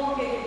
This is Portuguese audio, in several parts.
Bom, queridas,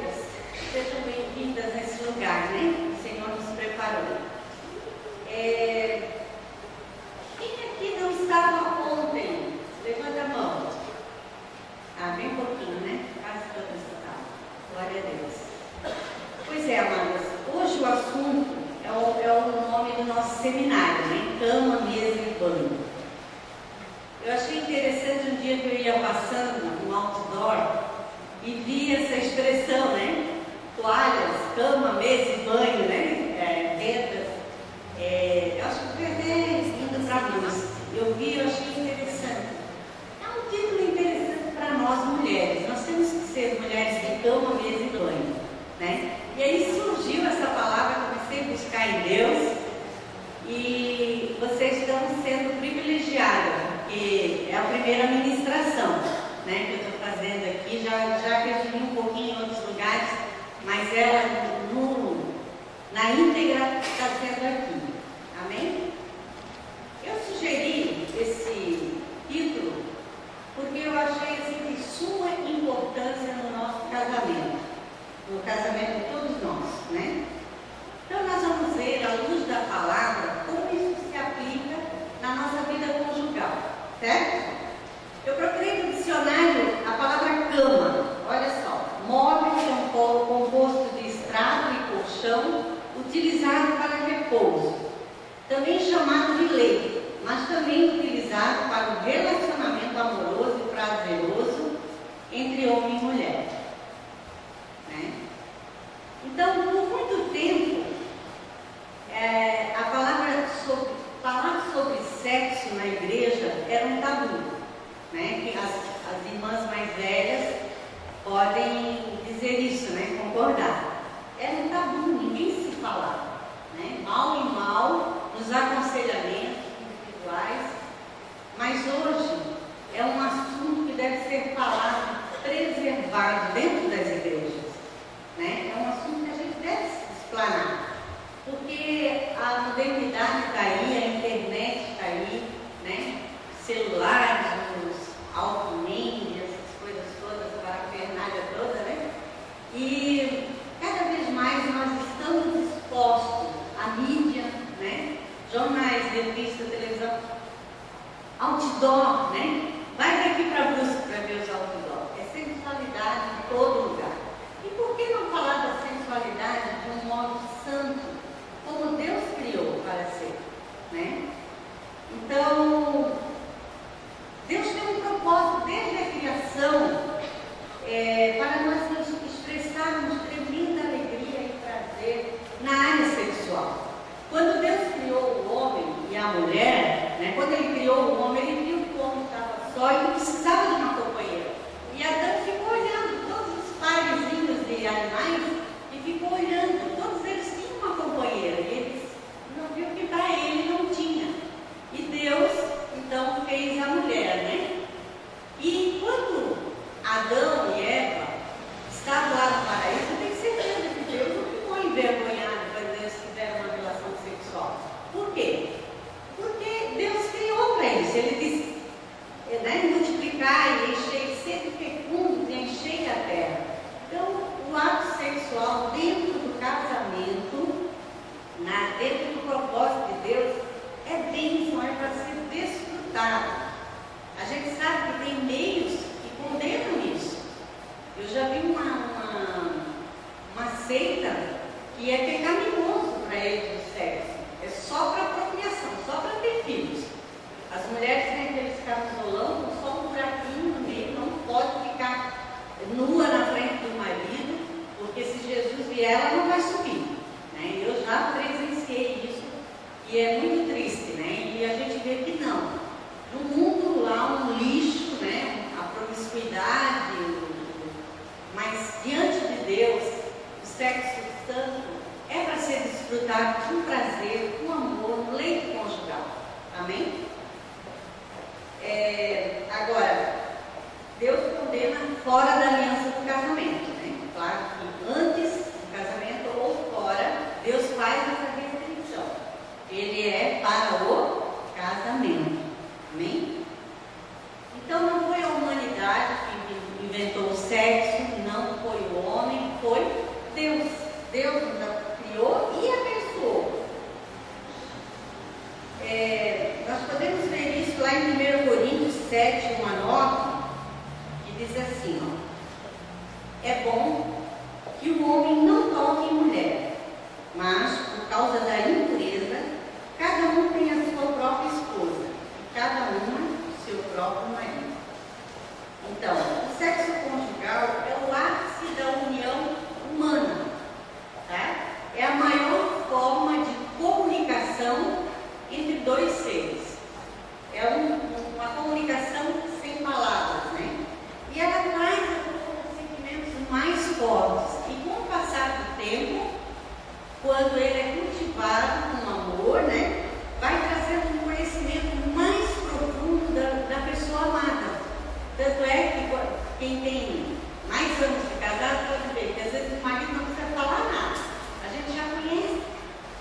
quem tem mais anos de casado pode ver que às vezes o marido não precisa falar nada. A gente já conhece,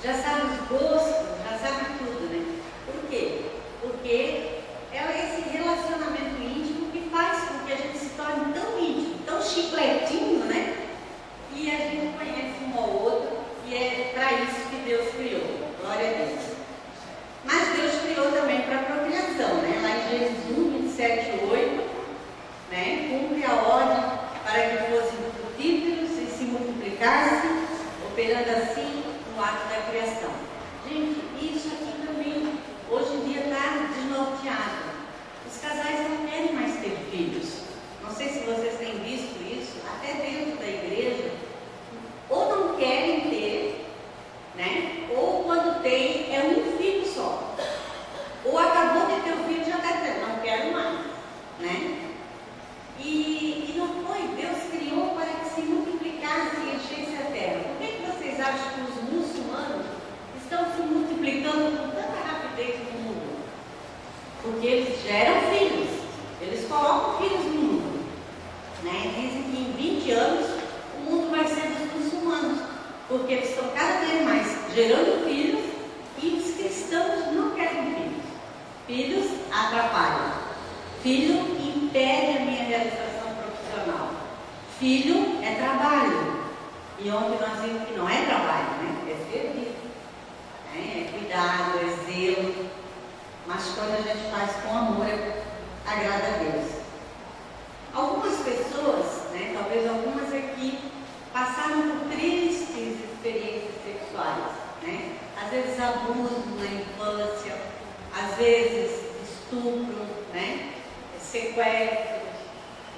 já sabe os gostos, já sabe tudo, né? Por quê? Porque é esse relacionamento íntimo que faz com que a gente se torne tão íntimo, tão chicletinho, né? E a gente conhece um ao outro e é para isso que Deus criou. Glória a Deus. Mas Deus criou também para procriação, né? Lá em Gênesis 1, 27 e 8, ordem para que fossem frutíferos e se multiplicassem, operando assim no ato da criação. Gente, isso aqui também hoje em dia está desnorteado. Os casais não querem mais ter filhos. Não sei se vocês têm visto isso, até dentro da igreja, ou não querem ter, né? Ou quando tem, é um filho só. Ou acabou de ter o filho já está dizendo, não quero mais, né? E, e não foi, Deus criou para que se multiplicasse e enchesse a terra. Por que, que vocês acham que os muçulmanos estão se multiplicando com tanta rapidez no mundo? Porque eles geram filhos, eles colocam filhos no mundo. Né? Dizem que em 20 anos o mundo vai ser dos muçulmanos, porque eles estão cada vez mais gerando filhos e os cristãos não querem filhos. Filhos atrapalham. Filho impede a minha realização profissional. Filho é trabalho. E ontem nós vimos que não é trabalho, né? É serviço. Né? É cuidado, é zelo. Mas quando a gente faz com amor, agrada a Deus. Algumas pessoas, né, talvez algumas aqui, passaram por tristes experiências sexuais. Né? Às vezes abuso na infância, às vezes estupro, né? sequestro,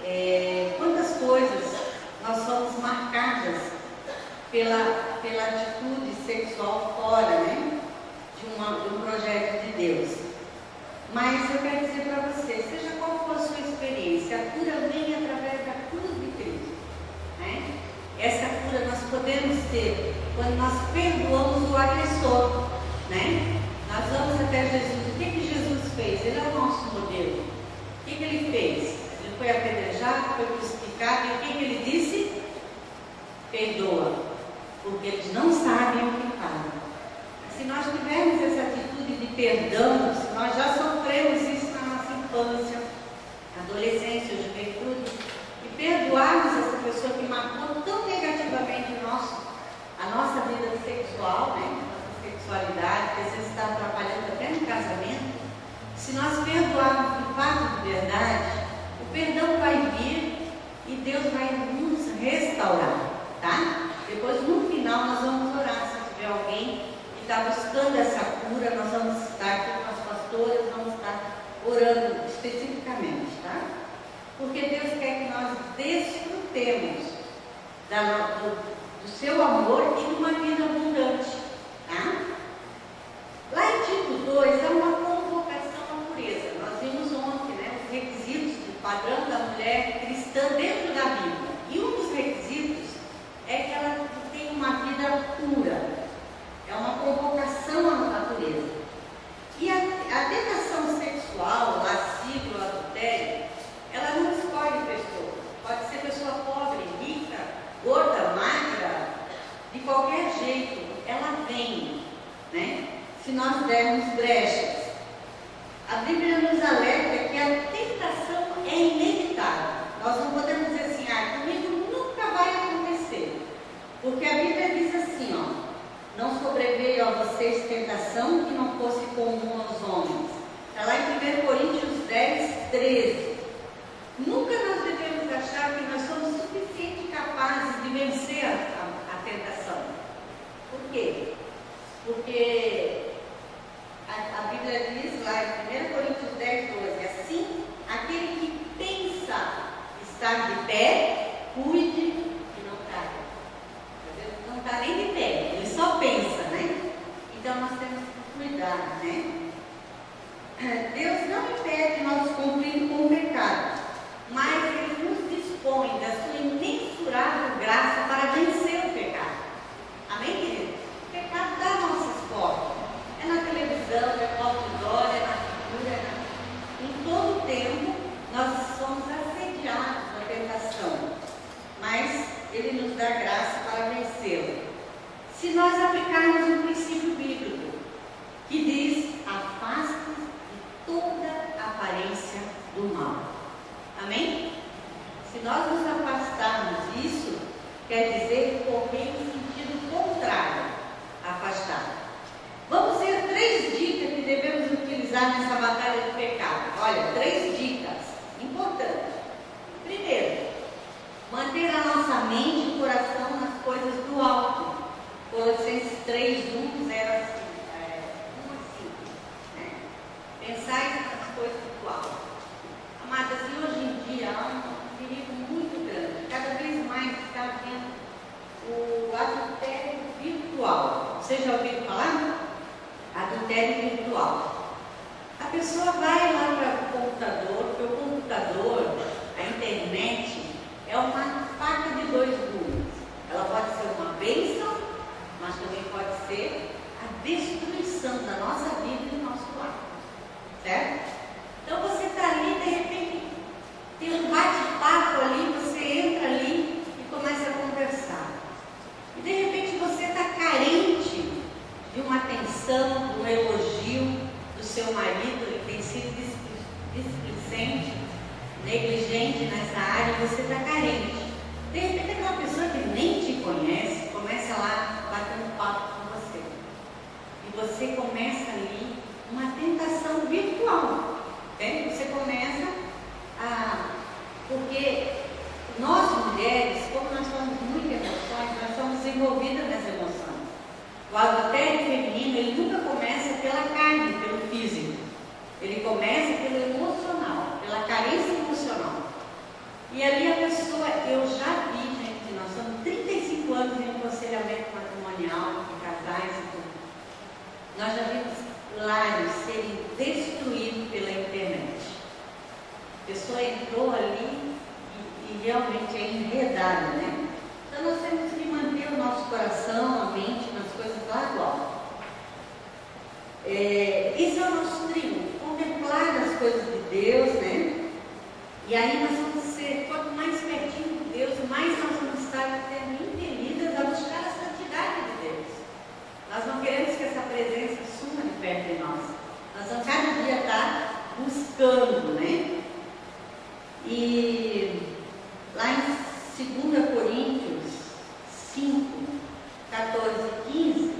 é, quantas coisas nós somos marcadas pela, pela atitude sexual fora né? de, uma, de um projeto de Deus. Mas eu quero dizer para você, seja qual for a sua experiência, a cura vem através da cruz de Cristo. Né? Essa cura nós podemos ter quando nós perdoamos o agressor. Né? Nós vamos até Jesus. O que, que Jesus fez? Ele é o nosso modelo. O que, que ele fez? Ele foi apedrejado, foi crucificado, e o que, que ele disse? Perdoa, porque eles não sabem o que fazem. Se nós tivermos essa atitude de perdão, se nós já sofremos isso na nossa infância, adolescência, juventude, perdoarmos essa pessoa que marcou tão negativamente nosso, a nossa vida sexual, né? nossa sexualidade, que às vezes está atrapalhando até no casamento, se nós perdoarmos de fato de verdade, o perdão vai vir e Deus vai nos restaurar, tá? Depois, no final, nós vamos orar. Se tiver alguém que está buscando essa cura, nós vamos estar aqui com as pastoras, vamos estar orando especificamente, tá? Porque Deus quer que nós desfrutemos da, do, do seu amor e de uma vida abundante, tá? está de pé, cuide e não caia. Não está nem de pé, ele só pensa, né? Então nós temos que cuidar, né? Deus não impede nós cumprir com o pecado, mas Ele nos dispõe da sua imensurável graça negligente nessa área, você está carente. De repente aquela pessoa que nem te conhece começa lá batendo papo com você. E você começa ali uma tentação virtual. Entende? Você começa a. Porque nós mulheres, como nós somos muito emoções, nós somos envolvidas nas emoções. O adultério feminino, ele nunca começa pela carne, pelo físico. Ele começa pelo emocional, pela carência emocional. E ali a pessoa, eu já vi, gente, nós somos 35 anos em aconselhamento matrimonial, de casais e tudo. Nós já vimos lares serem destruídos pela internet. A pessoa entrou ali e, e realmente é enredada, né? Então nós temos que manter o nosso coração, a mente nas coisas do alto. É, esse é o nosso triunfo, contemplar as coisas de Deus, né? E aí nós vamos ser, quanto mais pertinho de Deus, mais nós vamos estar sendo impelidas a buscar a santidade de Deus. Nós não queremos que essa presença suma de perto de nós. Nós vamos cada dia estar buscando, né? E lá em 2 Coríntios 5, 14 e 15,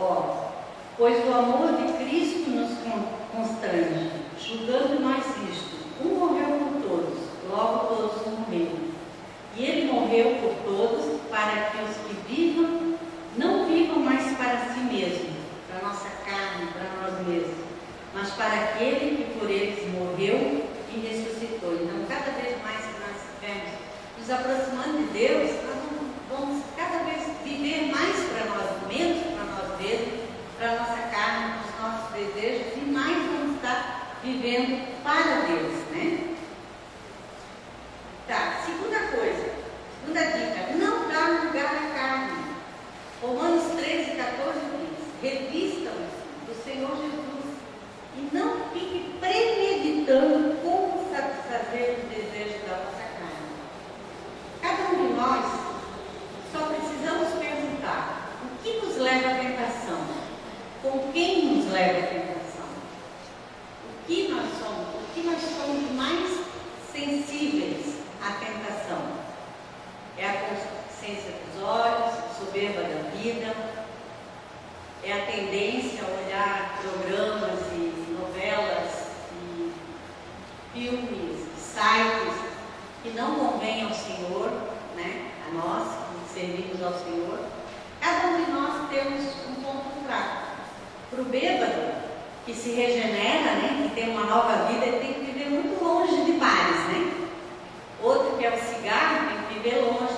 Ó, pois o amor de Cristo nos constrange, julgando que se regenera, né, que tem uma nova vida, ele tem que viver muito longe de bares, né? Outro que é o cigarro, tem que viver longe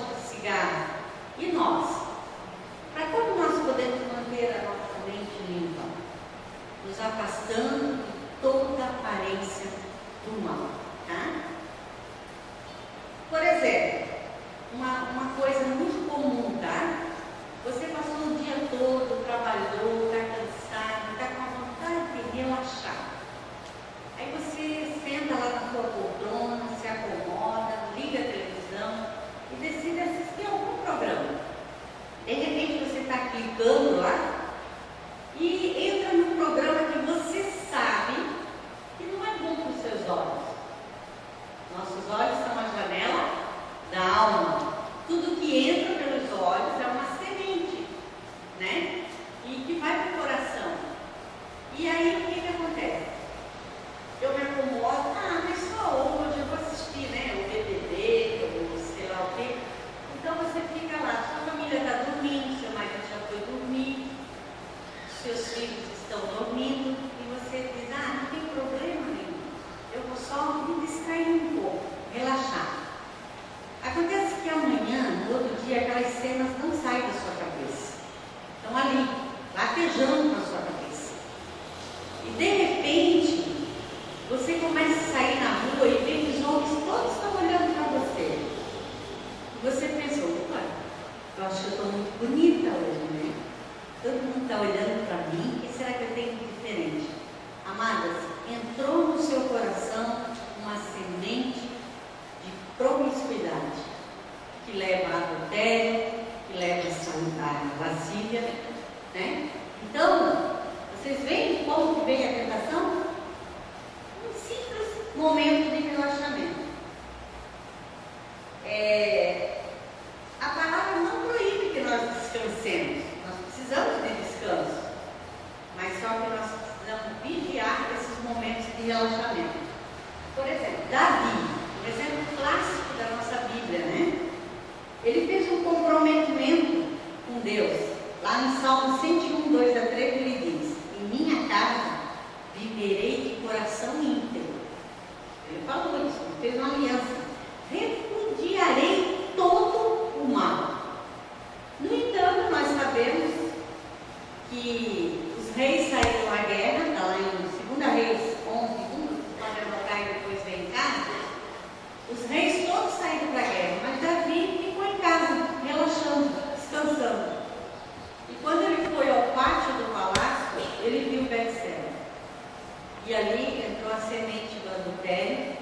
E ali entrou a semente do adultério,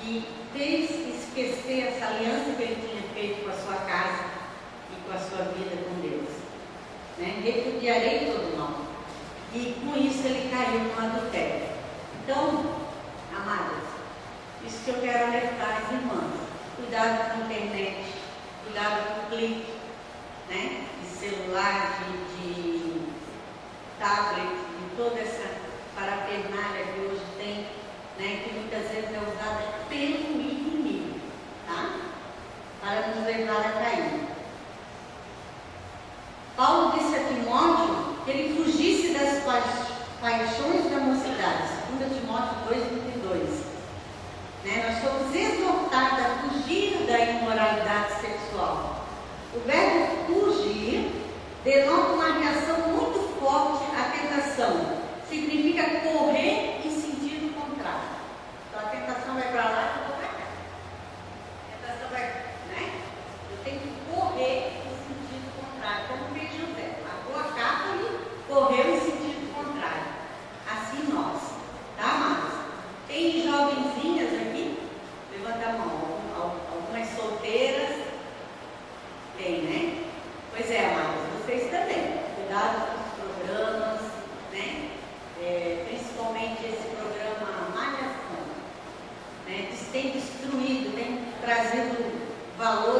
que fez esquecer essa aliança que ele tinha feito com a sua casa e com a sua vida com Deus. Né? Repudiarei todo mal. E com isso ele caiu no adultério. Então, amadas, isso que eu quero alertar as irmãs. Cuidado com a internet, cuidado com o clique, né? De celular, de, de tablet, de toda essa parafernália que hoje tem, né, que muitas vezes é usada pelo inimigo, tá? Para nos levar a cair. Paulo disse a Timóteo que ele fugisse das paixões da mocidade, 2 Timóteo 2, 22. Né? Nós somos exortados a fugir da imoralidade sexual. O verbo fugir denota uma reação muito forte à tentação significa correr em sentido contrário. Então a tentação vai para lá e eu vou para cá. A tentação vai, né? Eu tenho que correr em sentido contrário, como fez José. Matou a ali correu em sentido contrário. Assim nós, tá, Marcos? Tem jovenzinhas aqui? Levanta a mão. Algumas solteiras? Tem, né? Pois é, Marcos, vocês também. Cuidado com é, principalmente esse programa Malhação, né, que tem destruído, tem trazido valor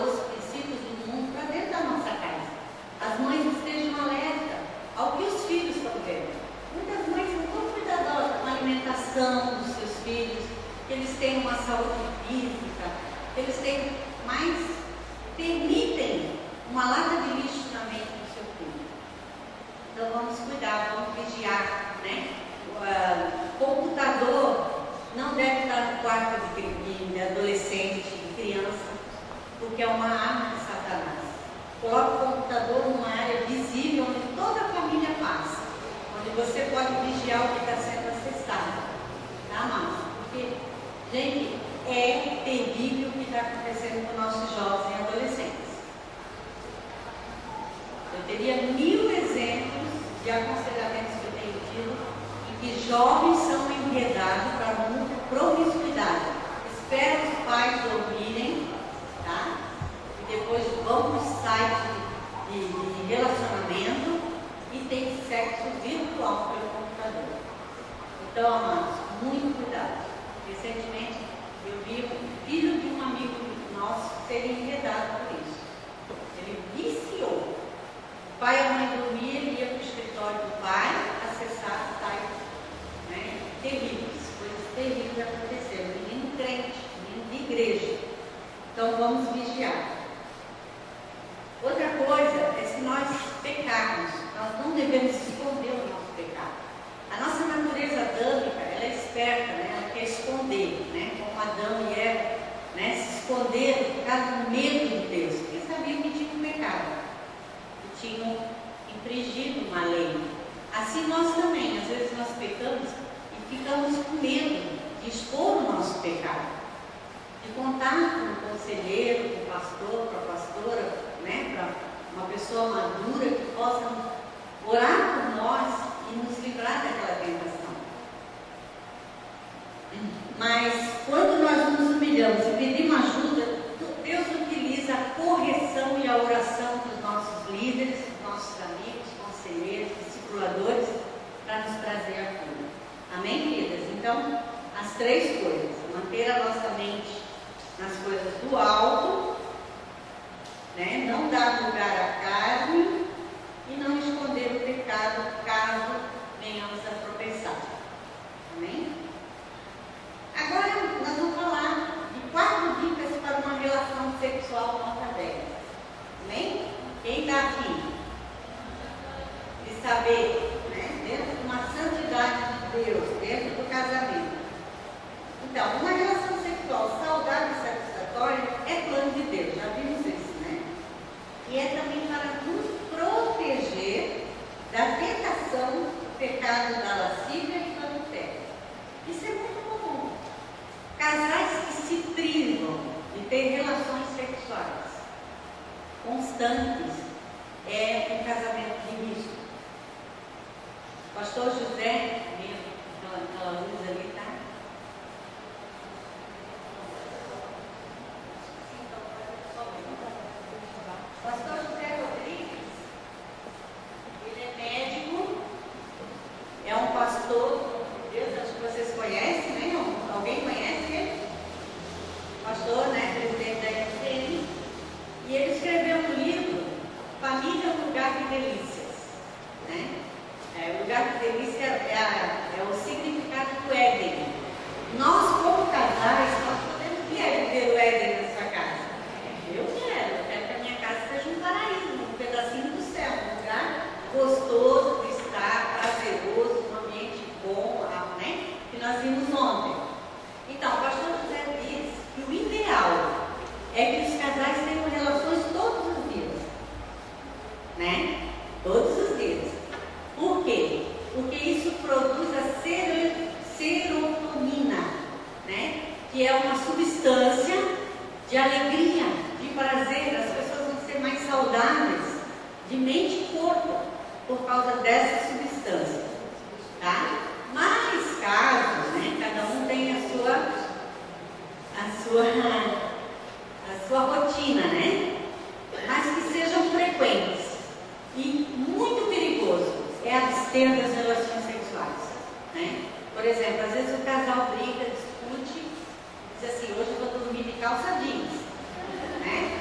infringido uma lei. Assim nós também, às vezes nós pecamos e ficamos com medo de expor o nosso pecado, de contar com o conselheiro, com o pastor, com a pastora, né, para uma pessoa madura que possa orar por nós e nos livrar daquela tentação. Mas quando nós nos humilhamos e pedimos ajuda, Deus utiliza a correção e a oração dos nossos líderes, dos nossos amigos, conselheiros, discipuladores, para nos trazer a cura. Amém, queridas? Então, as três coisas: manter a nossa mente nas coisas do alto, né? não dar lugar à carne e não esconder o pecado caso venhamos a tropeçar. Amém? Agora, nós vamos falar quatro dicas para uma relação sexual nota 10. Amém? Quem está aqui? Saber, né? Dentro de uma santidade de Deus, dentro do casamento. Então, uma relação sexual saudável e satisfatória é plano de Deus, já vimos isso, né? E é também para nos proteger da tentação do pecado da lascívia e do adultério. Isso é muito comum. Casais que se privam de ter relações sexuais constantes é um casamento de risco. Pastor José, aquela, luz ali, é abster das relações sexuais. Né? Por exemplo, às vezes o casal briga, discute, diz assim, hoje eu vou dormir de calça jeans. Né?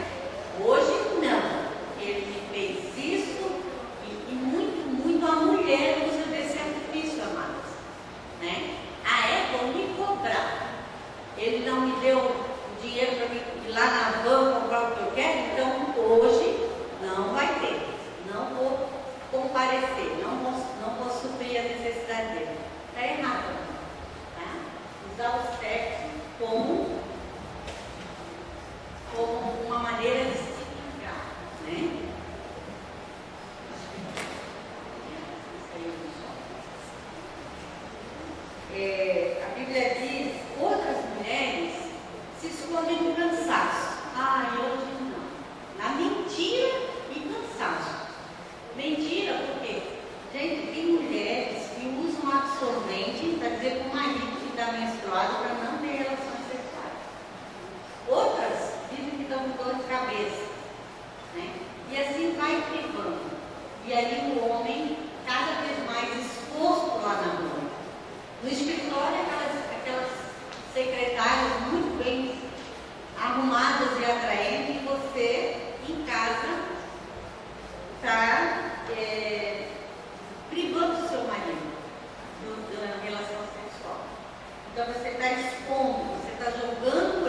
Hoje não. Ele me fez isso e, e muito, muito a mulher usa desse artifício, amados. Né? Ah, a égua me cobrar. Ele não me deu dinheiro para ir lá na van comprar o que eu quero, comparecer, não vou, não vou suprir a necessidade dele. Está errado. Tá? Usar o sexo como, como uma maneira de se vingar. Né? É, a Bíblia diz, outras mulheres se escondem por vai privando. E aí o homem, cada vez mais exposto lá na rua. No escritório, aquelas, aquelas secretárias muito bem arrumadas e atraentes, e você, em casa, está é, privando o seu marido da relação sexual. Então você está expondo, você está jogando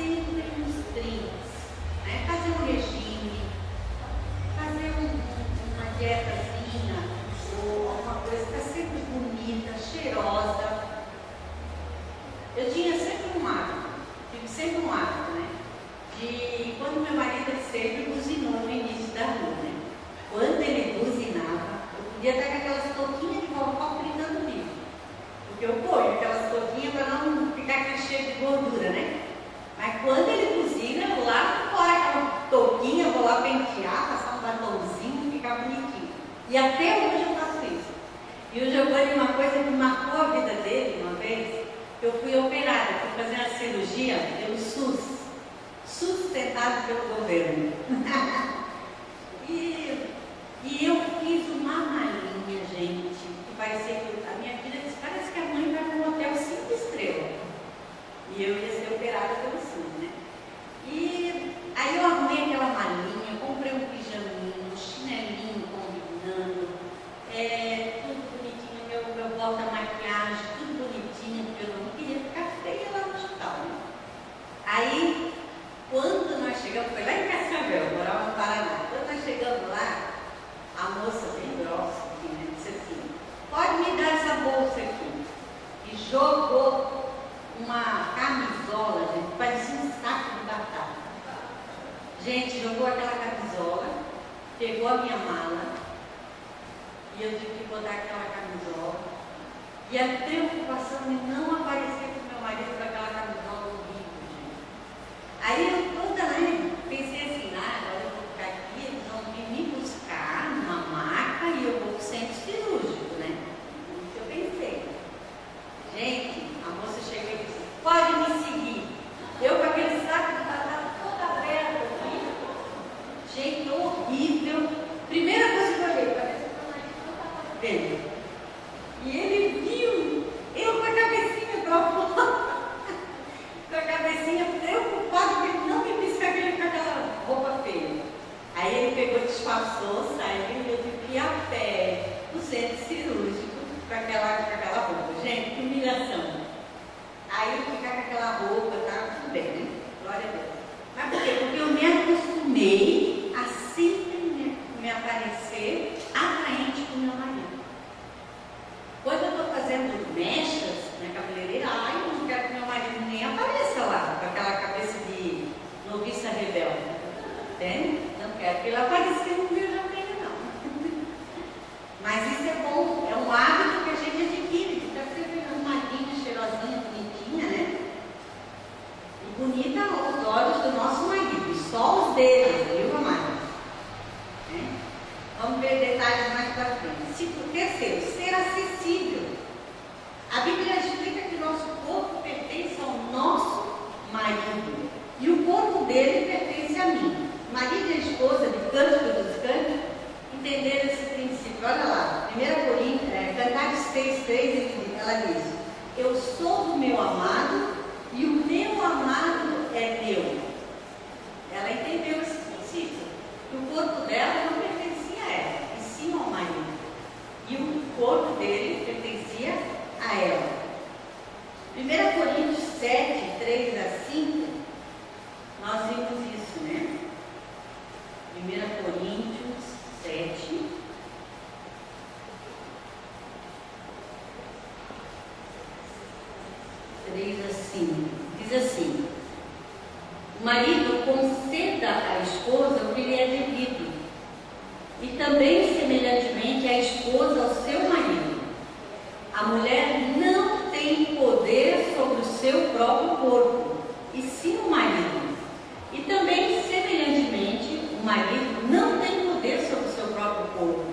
sempre nos trinques, né? Fazer um regime, fazer um, uma dietazinha, ou alguma coisa, ficar sempre bonita, cheirosa. Eu tinha sempre um hábito, tive sempre um hábito, né? De quando meu marido sempre buzinou no início da rua, né? Quando ele buzinava, eu podia estar com aquelas touquinhas de vovó brincando comigo. Porque eu ponho aquelas touquinhas para não ficar cheio de gordura, né? Mas quando ele buzina, eu vou lá fora aquela touquinha, vou lá pentear, passar um batomzinho, ficar bonitinho. E até hoje eu faço isso. E o Giovanni, uma coisa que marcou a vida dele uma vez, eu fui operada, fui fazer uma cirurgia pelo SUS, sustentado pelo governo. e, e eu fiz uma malinha, gente, que parecia que a minha filha disse, parece que a mãe vai para um hotel cinco estrelas. Eu ia ser operada pelo SUS, né? E aí eu arrumei aquela malinha, comprei um pijaminho, um chinelinho combinando, é, tudo bonitinho, meu, meu volta maquiagem, tudo bonitinho, porque eu não queria ficar feia lá no hospital, né? Aí, quando nós chegamos, foi lá em Cascavel, morava no Paraná. Quando nós chegamos lá, a moça bem grossa, aqui, né, disse assim, pode me dar essa bolsa aqui. E jogou uma camisola, gente, parecia um saco de batata. Gente, jogou aquela camisola, pegou a minha mala, e eu tive que botar aquela camisola. E a preocupação de não aparecer com meu marido com aquela camisola horrível, gente. Aí eu toda né, pensei assim, ah, agora eu vou ficar aqui, eles vão vir me buscar numa maca e eu vou pro centro cirúrgico, né? Isso eu pensei. Gente, a moça chegou e disse, pode me seguir. Eu com aquele saco de batata todo aberto aqui, gente, horrível. Primeira coisa que eu olhei, para ver se meu marido não estava vendo. E ele viu, eu com a cabecinha para fora, com a cabecinha preocupada que ele não me visse com aquele- com aquela roupa feia. Aí ele pegou, disfarçou, saiu e eu tive que ir a pé no centro cirúrgico com aquela, com aquela roupa. Gente, que humilhação. Aí eu ficar com aquela roupa, tá tudo bem, né? Glória a Deus. Mas por quê? Porque eu me acostumei a sempre me, me aparecer atraente com o meu marido. Quando eu estou fazendo mechas na cabeleireira, ai, eu não quero que meu marido nem apareça lá, com aquela cabeça de noviça rebelde. Entende? Não quero que ele apareça no meu janeiro, não. Mas isso é bom, é um hábito que a gente adquire, de estar sempre arrumadinha, cheirosinha, bonitinha, né? nosso corpo pertence ao nosso marido. E o corpo dele pertence a mim. Marido e esposa de Cântico dos Cânticos entenderam esse princípio. Olha lá, 1 Coríntios, é, Cantares 6, 3, ela diz: Eu sou do meu amado e o meu amado é meu. Ela entendeu esse princípio. Que o corpo dela não pertencia a ela, e sim ao marido. E o corpo dele pertencia a ela. 1 Coríntios 7, 3 a 5, nós vimos isso, né? 1 Coríntios 7. Três assim, diz assim: o marido conceda à esposa o que lhe é devido, e também, semelhantemente, a esposa ao seu marido. A mulher não tem poder sobre o seu próprio corpo, e sim o marido. E também, semelhantemente, o marido não tem poder sobre o seu próprio corpo,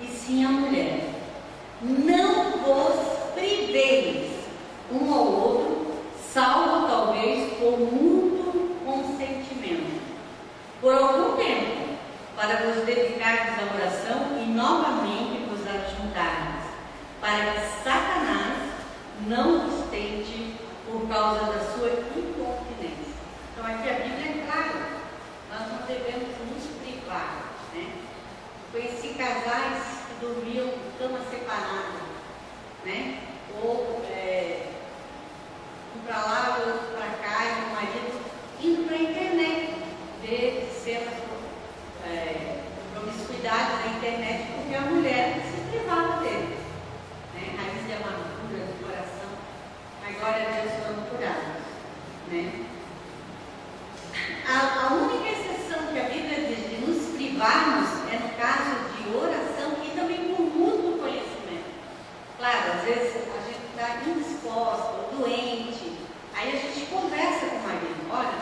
e sim a mulher. Não vos priveis um ao outro, salvo talvez por mútuo consentimento, por algum tempo, para vos dedicardes à oração e novamente vos ajuntardes, para que Satanás não vos tente por causa da sua incontinência. Então aqui a Bíblia é clara, nós não devemos nos privar. Né? Conheci casais que dormiam cama separada, né? ou é, um para lá, outro para cá, e o marido indo para a internet, ver cenas é, promiscuidade na internet, porque a mulher se privava dele. Né? Raiz de amargura do coração. Mas glória a Deus foram curados. Né? A, a única exceção que a Bíblia diz de nos privarmos é no caso de oração e também por mútuo conhecimento. Claro, às vezes a gente doente, aí a gente conversa com o marido, olha,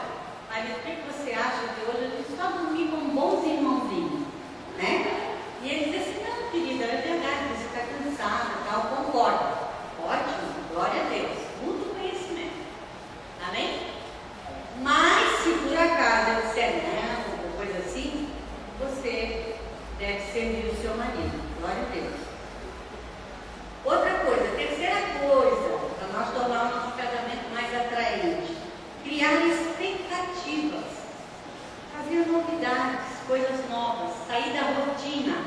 marido, o que você acha de hoje a gente só dormir com bons irmãozinhos, né? E ele diz assim, não, querida, é verdade, você está cansada, tal, concordo. Ótimo, glória a Deus, muito conhecimento. Amém? Mas se por acaso ele disser não, ou coisa assim, você deve servir o seu marido. Glória a Deus. Outra coisa, terceira coisa, para nós tornar o nosso casamento mais atraente, criar expectativas, fazer novidades, coisas novas, sair da rotina.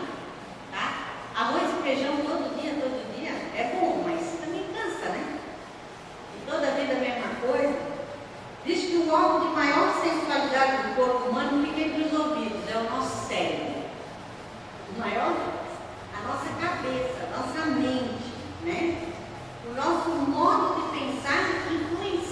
Tá? Arroz e feijão todo dia, todo dia é bom, mas também cansa, né? E toda a vida a mesma coisa. Diz que o órgão de maior sensualidade do corpo humano fica entre os ouvidos, é o nosso cérebro. O maior, a nossa cabeça, a nossa mente, né? O nosso modo de pensar influencia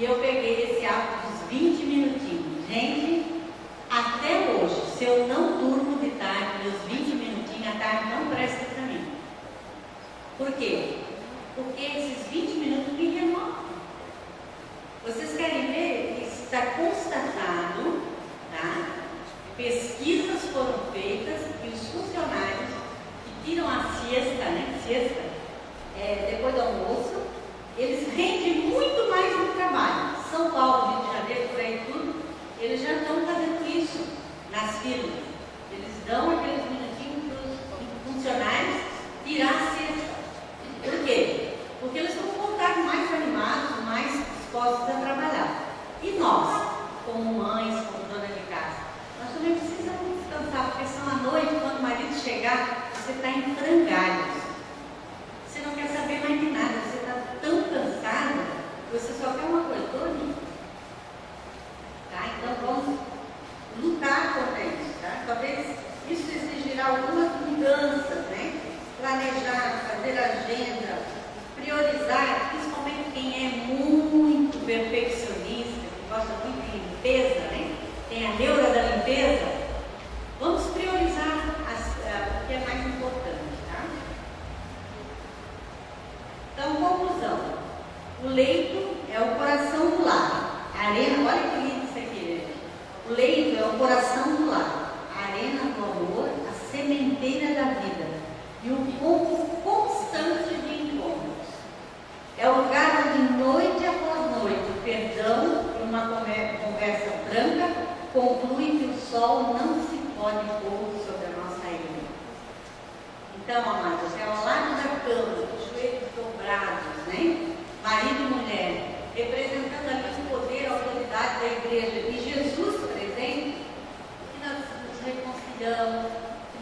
E eu peguei esse hábito dos 20 minutinhos. Gente, até hoje, se eu não durmo de tarde, meus 20 minutinhos à tarde não presta para mim. Por quê? Porque esses 20 minutos me removam. Vocês querem ver? Está constatado, tá? Pesquisas foram feitas e os funcionários que tiram a siesta, né? Siesta, é, depois do almoço, eles rendem muito mais no trabalho. São Paulo, Rio de Janeiro, por aí tudo, eles já estão fazendo isso nas firmas. Eles dão aqueles minutinhos para os funcionários tirar a siesta. Por quê? Porque eles vão voltar mais animados, mais dispostos a trabalhar. E nós, como mães, como dona de casa, nós também precisamos descansar, porque senão à noite, quando o marido chegar, você está em frangalhos. Você não quer saber mais de nada, você está tão cansada, você só quer uma coisa, dormir. Tá? Então vamos lutar contra isso. Tá? Talvez isso exigirá algumas mudanças, né? Planejar, fazer agenda, priorizar, principalmente quem é muito perfeccionista, que gosta muito de limpeza, né? Tem a neura da limpeza. Vamos priorizar as, uh, o que é mais importante, tá? Então, conclusão. O leito é o coração do lar. A arena, olha que lindo isso aqui, gente. O leito é o coração do lar. A arena do amor, a sementeira da vida. E o ponto constante de encontros. É o lugar onde noite após noite o perdão, por uma conversa franca, conclui que o sol não se pode pôr sobre a nossa ilha. Então, amados, é ao lado da cama, os joelhos dobrados, né? Marido e mulher, representando ali o poder, a autoridade da igreja e Jesus presente, que nós nos reconciliamos, que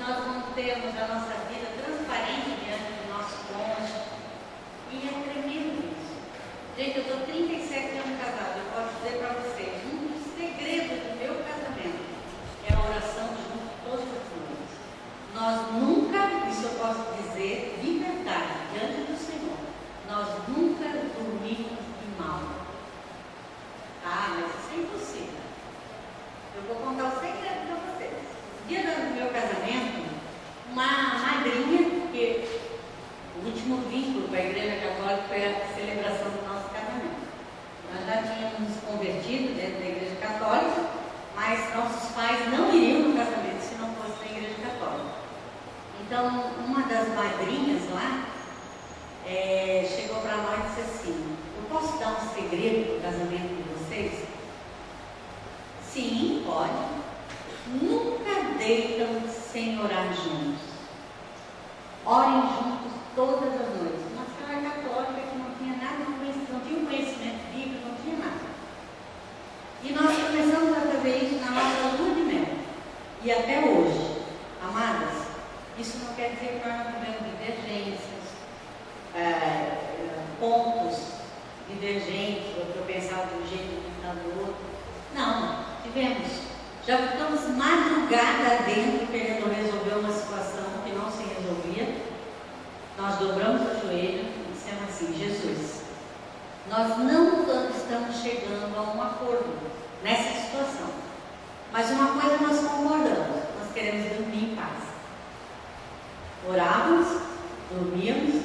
mantemos a nossa vida transparente diante do nosso cônjuge. E é tremendo isso. Gente, eu estou 37 anos casada, eu posso dizer para vocês, um dos segredos do meu casamento é a oração junto todas as noites. Nós nunca, isso eu posso dizer de verdade, diante do Senhor, nós nunca dormimos de mal. Ah, mas isso é impossível. Eu vou contar o segredo para vocês. Dia do meu casamento, uma madrinha, porque o último vínculo com a Igreja Católica foi a celebração do nosso casamento. Nós já tínhamos nos convertido dentro da Igreja Católica, mas nossos pais não iriam no casamento se não fosse na Igreja Católica. Então, uma das madrinhas lá é, chegou para nós e disse assim: Eu posso dar um segredo do casamento de vocês? Sim, pode. Nunca deitam sem orar juntos. Orem juntos todas as noites. Uma senhora católica que não tinha nada de conhecimento, não tinha um conhecimento bíblico, não tinha nada. E nós começamos a fazer isso na nossa lua de mel. E até hoje, amadas, isso não quer dizer que nós não tivemos divergências, é, pontos divergentes, outro pensava de um jeito e do outro. Não, tivemos. Já ficamos madrugada dentro querendo resolver uma situação que não se resolvia. Nós dobramos o joelho e dissemos assim, Jesus, nós não estamos chegando a um acordo nessa situação. Mas uma coisa nós concordamos, nós queremos dormir em paz. Orávamos, dormíamos,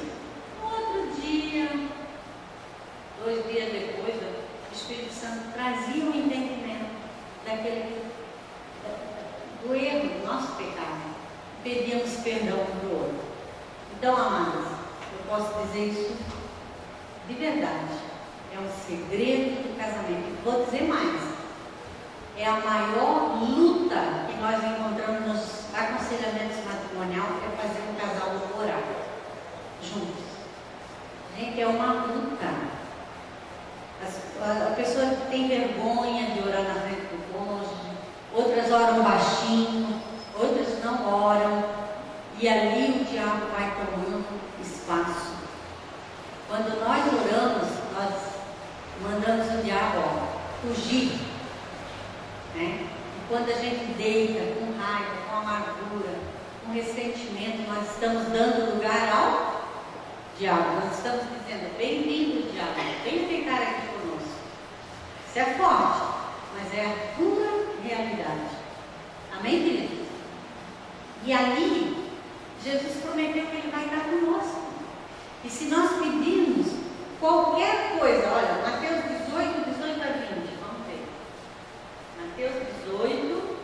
outro dia, dois dias depois, o Espírito Santo trazia o um entendimento daquele do erro, do nosso pecado. Pedíamos perdão um para o outro. Então, amadas, eu posso dizer isso de verdade. É um segredo do casamento. Vou dizer mais. É a maior luta que nós encontramos nos aconselhamentos matrimonial é fazer um casal orar juntos. Gente, é uma luta. a pessoa tem vergonha de orar na frente do cônjuge, outras oram baixinho, outras não oram, e ali o diabo vai tomando espaço. Quando nós oramos, nós mandamos o diabo ó, fugir. Né? E quando a gente deita com raiva, com amargura, com ressentimento, nós estamos dando lugar ao diabo. Nós estamos dizendo, bem-vindo, diabo, vem ficar aqui conosco. Isso é forte, mas é a pura realidade. Amém, queridos? E ali, Jesus prometeu que Ele vai estar conosco. E se nós pedirmos qualquer coisa, olha, Mateus 18, 18 a 20, vamos ver. Mateus 18,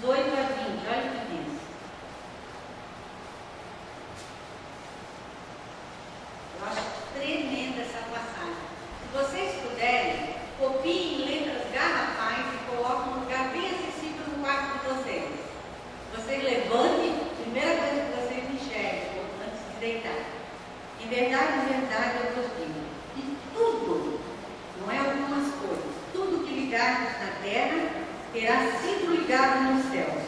18 a 20, olha o que diz. Eu acho tremenda essa passagem. Se vocês puderem, copiem letras garrafais e coloquem um lugar bem acessível no quarto de vocês. Vocês levantem, primeira coisa que vocês enxergam antes de deitar. Em verdade, em verdade, eu vos digo, e tudo, não é algumas coisas, tudo que ligarmos na terra terá sido ligado nos céus.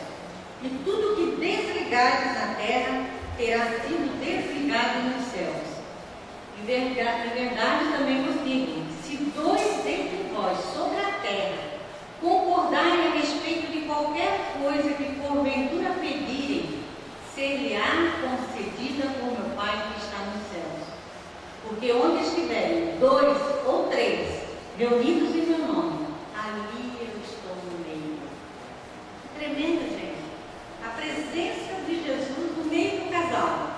E tudo que desligarmos na terra terá sido desligado nos céus. Em verdade, em verdade também vos digo, se dois dentre vós sobre a terra concordarem a respeito de qualquer coisa que porventura pedirem, ser-lhe-á concedida por meu Pai que está nos céus. Porque onde estiverem dois ou três reunidos em meu nome, ali eu estou no meio. Tremendo, gente. A presença de Jesus no meio do casal.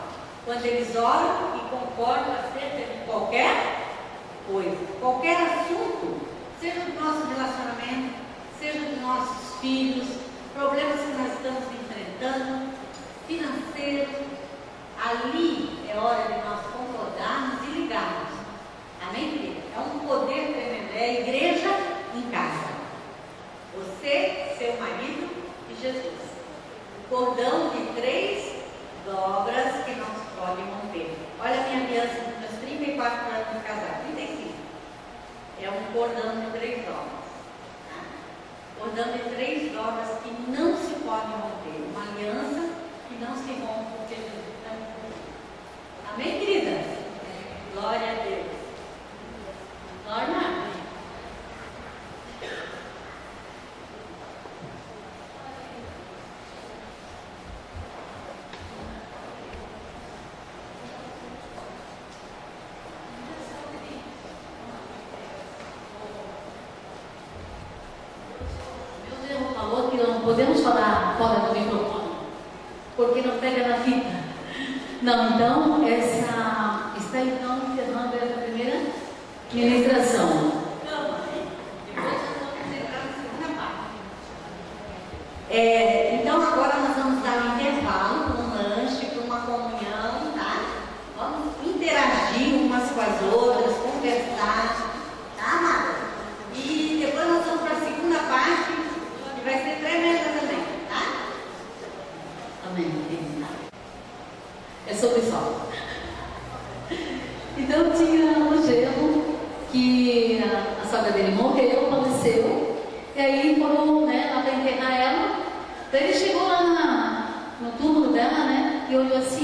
Quando eles oram e concordam acerca de qualquer coisa, qualquer assunto, seja do nosso relacionamento, seja dos nossos filhos, problemas que nós estamos enfrentando, financeiros, ali é hora de nós concordarmos e ligarmos. Amém, querida? É um poder tremendo. É a igreja em casa. Você, seu marido e Jesus. Cordão de três dobras que não se pode romper. Olha a minha aliança dos meus 34 anos de casado, 35. É um cordão de três dobras. Tá? Cordão de três dobras que não se pode romper. Uma aliança que não se rompe porque Jesus está Amém, querida? Glória a Deus. Glória a Deus.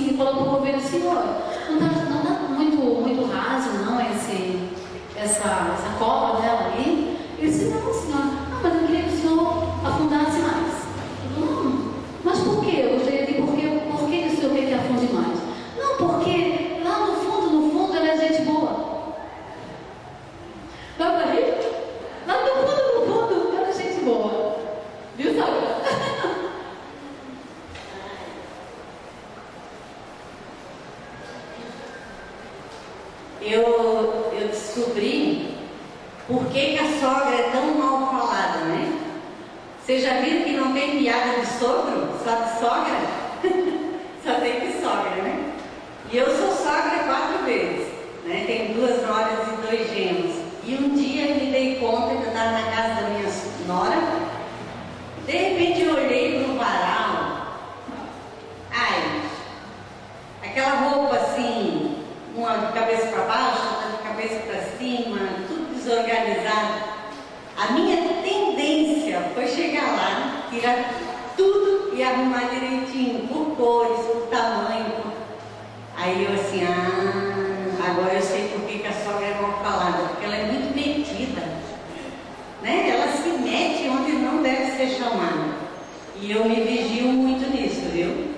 assim, colocou o governo assim, dá, não está tá muito, muito raso, não, esse, essa, essa Aí eu assim, ah, agora eu sei por que, a sogra é mal falada, porque ela é muito metida. Né? Ela se mete onde não deve ser chamada. E eu me vigio muito nisso, viu?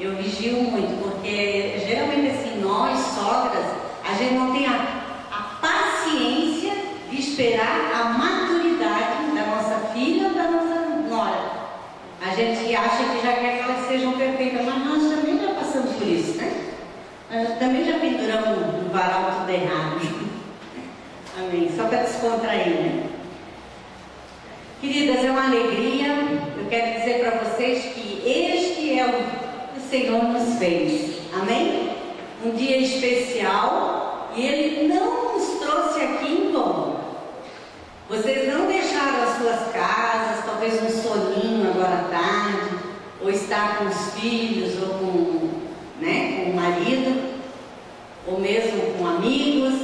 Eu vigio muito, porque geralmente assim, nós, sogras, a gente não tem a paciência de esperar a maturidade da nossa filha ou da nossa nora. A gente acha que já quer que elas sejam perfeitas, mas nós também já passamos por isso, né? Nós também já penduramos no varal tudo errado. Amém. Só para descontrair, né? Queridas, é uma alegria. Eu quero dizer para vocês que este é o que o Senhor nos fez. Amém? Um dia especial e Ele não nos trouxe aqui em vão. Vocês não deixaram as suas casas, talvez um soninho agora à tarde, ou estar com os filhos, ou com, né, com o marido, amigos,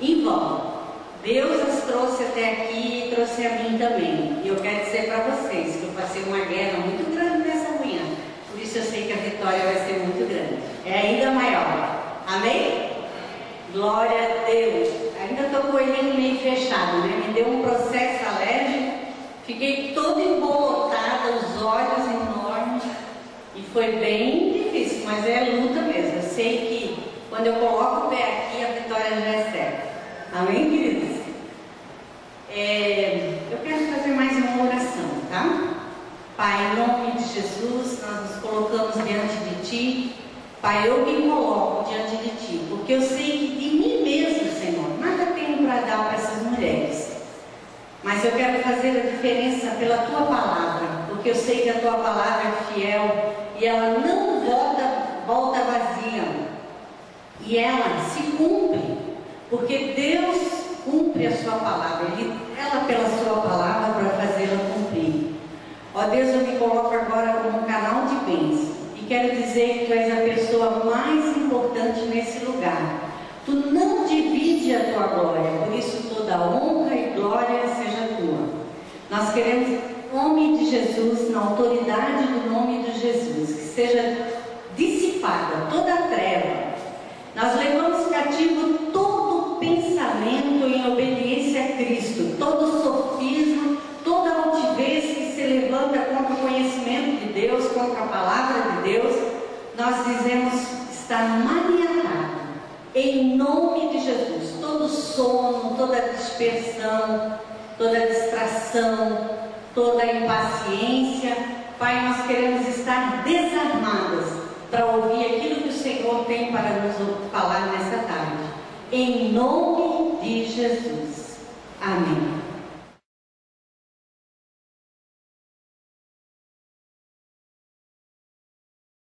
em vão. Deus as trouxe até aqui e trouxe a mim também. E eu quero dizer para vocês que eu passei uma guerra muito grande nessa manhã. Por isso eu sei que a vitória vai ser muito grande. É ainda maior. Amém? Glória a Deus. Ainda estou com meio fechado, né? Me deu um processo alérgico. Fiquei toda embolotada, os olhos enormes. E foi bem difícil, mas é luta mesmo. Eu sei que quando eu coloco o pé aqui, a vitória já é certa. Amém, queridos? É, eu quero fazer mais uma oração, tá? Pai, em nome de Jesus, nós nos colocamos diante de Ti. Pai, eu me coloco diante de Ti, porque eu sei que de mim mesmo, Senhor, nada tenho para dar para essas mulheres. Mas eu quero fazer a diferença pela Tua palavra, porque eu sei que a Tua palavra é fiel e ela não volta. E ela se cumpre, porque Deus cumpre a Sua palavra, Ele ela pela Sua palavra para fazê-la cumprir. Ó Deus, eu me coloco agora como um canal de bênção e quero dizer que Tu és a pessoa mais importante nesse lugar. Tu não divide a tua glória, por isso toda honra e glória seja tua. Nós queremos, em nome de Jesus, na autoridade do nome de Jesus, que seja dissipada toda a cativo todo pensamento em obediência a Cristo, todo sofismo, toda altivez que se levanta contra o conhecimento de Deus, contra a palavra de Deus. Nós dizemos está maniatado em nome de Jesus, todo sono, toda dispersão, toda distração, toda impaciência, Pai, nós queremos estar desarmadas para ouvir aquilo Senhor tem para nos falar nessa tarde. Em nome de Jesus. Amém.